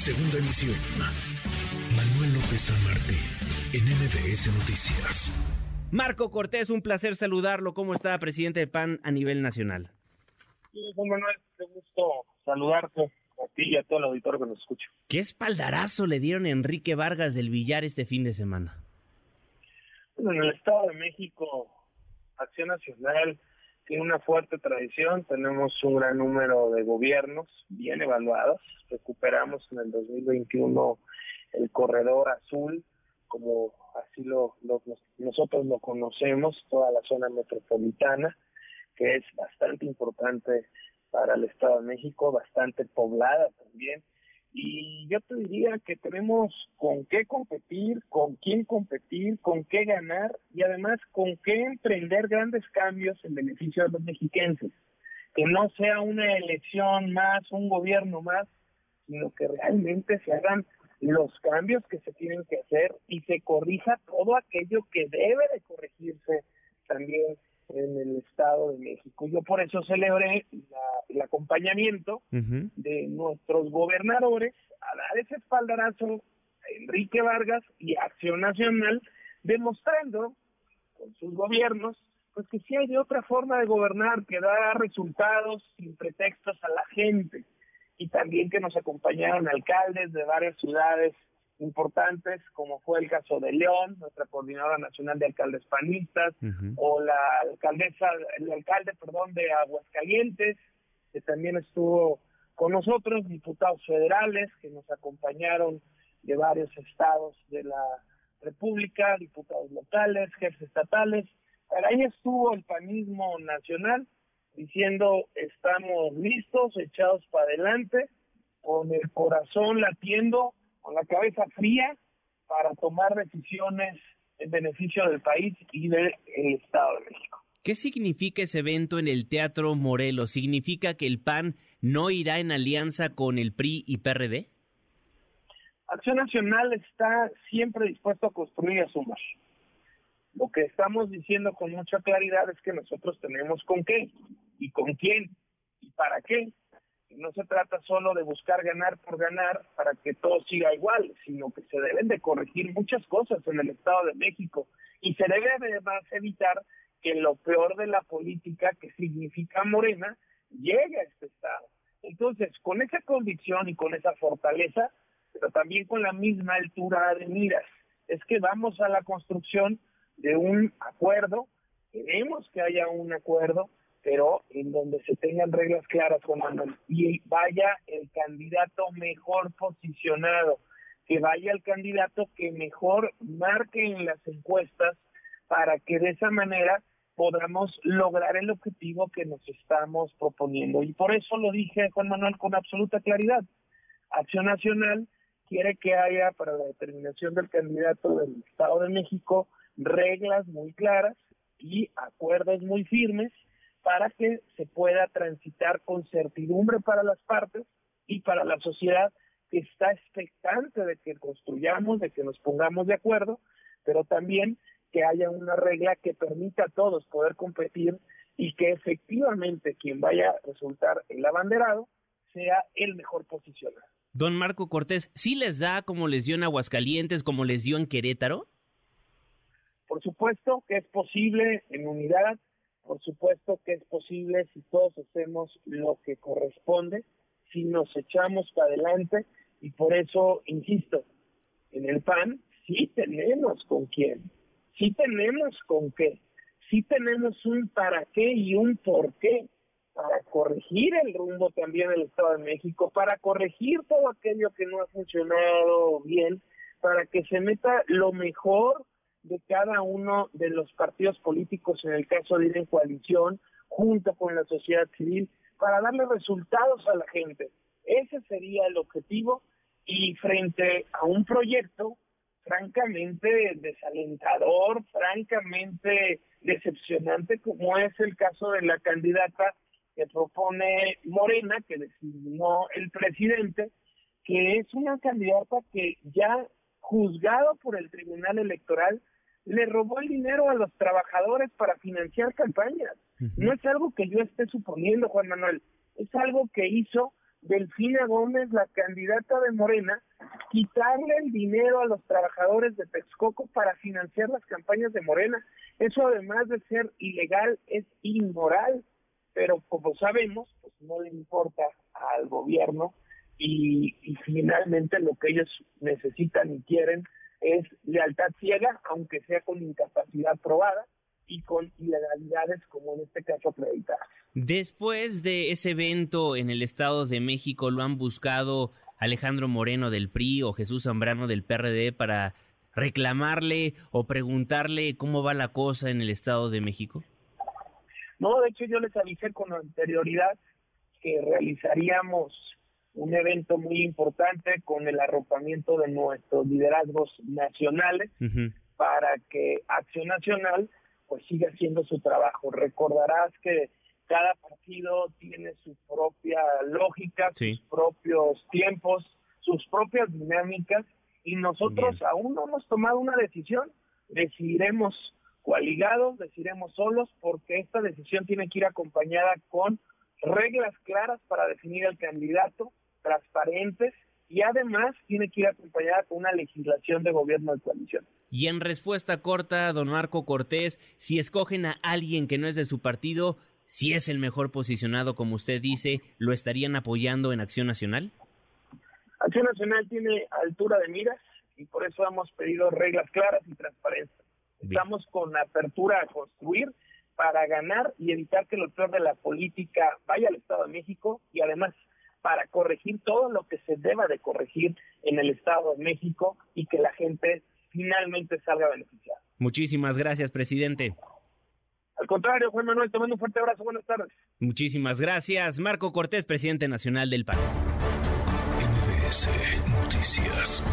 Segunda emisión. Manuel López San Martín, en MBS Noticias. Marco Cortés, un placer saludarlo. ¿Cómo está, presidente de PAN a nivel nacional? Sí, Manuel, qué gusto saludarte a ti y a todo el auditorio que nos escucha. ¿Qué espaldarazo le dieron a Enrique Vargas del Villar este fin de semana? Bueno, en el Estado de México, Acción Nacional tiene una fuerte tradición, tenemos un gran número de gobiernos bien evaluados, recuperamos en el 2021 el corredor azul, como así lo, nosotros lo conocemos, toda la zona metropolitana, que es bastante importante para el Estado de México, bastante poblada también. Y yo te diría que tenemos con qué competir, con quién competir, con qué ganar y además con qué emprender grandes cambios en beneficio de los mexiquenses. Que no sea una elección más, un gobierno más, sino que realmente se hagan los cambios que se tienen que hacer y se corrija todo aquello que debe de corregirse también en el Estado de México. Yo por eso celebré el acompañamiento de nuestros gobernadores a dar ese espaldarazo a Enrique Vargas y Acción Nacional, demostrando con sus gobiernos pues que sí hay otra forma de gobernar que da resultados sin pretextos a la gente. Y también que nos acompañaron alcaldes de varias ciudades importantes, como fue el caso de León, nuestra coordinadora nacional de alcaldes panistas, o la alcaldesa, el alcalde, perdón, de Aguascalientes, que también estuvo con nosotros, diputados federales que nos acompañaron de varios estados de la República, diputados locales, jefes estatales. Ahí estuvo el panismo nacional diciendo estamos listos, echados para adelante, con el corazón latiendo, con la cabeza fría para tomar decisiones en beneficio del país y del Estado de México. ¿Qué significa ese evento en el Teatro Morelos? ¿Significa que el PAN no irá en alianza con el PRI y PRD? Acción Nacional está siempre dispuesto a construir y a sumar. Lo que estamos diciendo con mucha claridad es que nosotros tenemos con qué y con quién y para qué. No se trata solo de buscar ganar por ganar para que todo siga igual, sino que se deben de corregir muchas cosas en el Estado de México y se debe además evitar que lo peor de la política que significa Morena llegue a este Estado. Entonces, con esa convicción y con esa fortaleza, pero también con la misma altura de miras, es que vamos a la construcción de un acuerdo, queremos que haya un acuerdo, pero en donde se tengan reglas claras, Juan Manuel, y vaya el candidato mejor posicionado, que vaya el candidato que mejor marque en las encuestas para que de esa manera podamos lograr el objetivo que nos estamos proponiendo. Y por eso lo dije, Juan Manuel, con absoluta claridad. Acción Nacional quiere que haya para la determinación del candidato del Estado de México reglas muy claras y acuerdos muy firmes para que se pueda transitar con certidumbre para las partes y para la sociedad que está expectante de que construyamos, de que nos pongamos de acuerdo, pero también que haya una regla que permita a todos poder competir y que efectivamente quien vaya a resultar el abanderado sea el mejor posicionado. Don Marco Cortés, ¿sí les da como les dio en Aguascalientes, como les dio en Querétaro? Por supuesto que es posible en unidad, por supuesto que es posible si todos hacemos lo que corresponde, si nos echamos para adelante y por eso, insisto, en el PAN sí tenemos con quién, sí tenemos con qué, sí tenemos un para qué y un por qué para corregir el rumbo también del Estado de México, para corregir todo aquello que no ha funcionado bien, para que se meta lo mejor de cada uno de los partidos políticos, en el caso de ir en coalición, junto con la sociedad civil, para darle resultados a la gente. Ese sería el objetivo y frente a un proyecto francamente desalentador, francamente decepcionante, como es el caso de la candidata que propone Morena, que designó el presidente, que es una candidata que ya juzgado por el Tribunal Electoral le robó el dinero a los trabajadores para financiar campañas. No es algo que yo esté suponiendo, Juan Manuel, es algo que hizo Delfina Gómez, la candidata de Morena, quitarle el dinero a los trabajadores de Texcoco para financiar las campañas de Morena. Eso además de ser ilegal es inmoral, pero como sabemos, pues no le importa al gobierno y, y finalmente lo que ellos necesitan y quieren es lealtad ciega, aunque sea con incapacidad probada y con ilegalidades como en este caso acreditadas. Después de ese evento en el Estado de México, ¿lo han buscado Alejandro Moreno del PRI o Jesús Zambrano del PRD para reclamarle o preguntarle cómo va la cosa en el Estado de México? No, de hecho yo les avisé con anterioridad que realizaríamos un evento muy importante con el arropamiento de nuestros liderazgos nacionales para que Acción Nacional pues siga haciendo su trabajo. Recordarás que cada partido tiene su propia lógica, sus propios tiempos, sus propias dinámicas y nosotros aún no hemos tomado una decisión. Decidiremos coaligados, decidiremos solos porque esta decisión tiene que ir acompañada con reglas claras para definir el candidato, transparentes y además tiene que ir acompañada con una legislación de gobierno de coalición. Y en respuesta corta, don Marco Cortés, si escogen a alguien que no es de su partido, si es el mejor posicionado, como usted dice, ¿lo estarían apoyando en Acción Nacional? Acción Nacional tiene altura de miras y por eso hemos pedido reglas claras y transparencia. Estamos con apertura a construir para ganar y evitar que lo peor de la política vaya al Estado de México y además para corregir todo lo que se deba de corregir en el Estado de México y que la gente finalmente salga beneficiada. Muchísimas gracias, presidente. Contrario, Juan Manuel, te mando un fuerte abrazo. Buenas tardes. Muchísimas gracias. Marco Cortés, presidente nacional del PAN. NBS Noticias.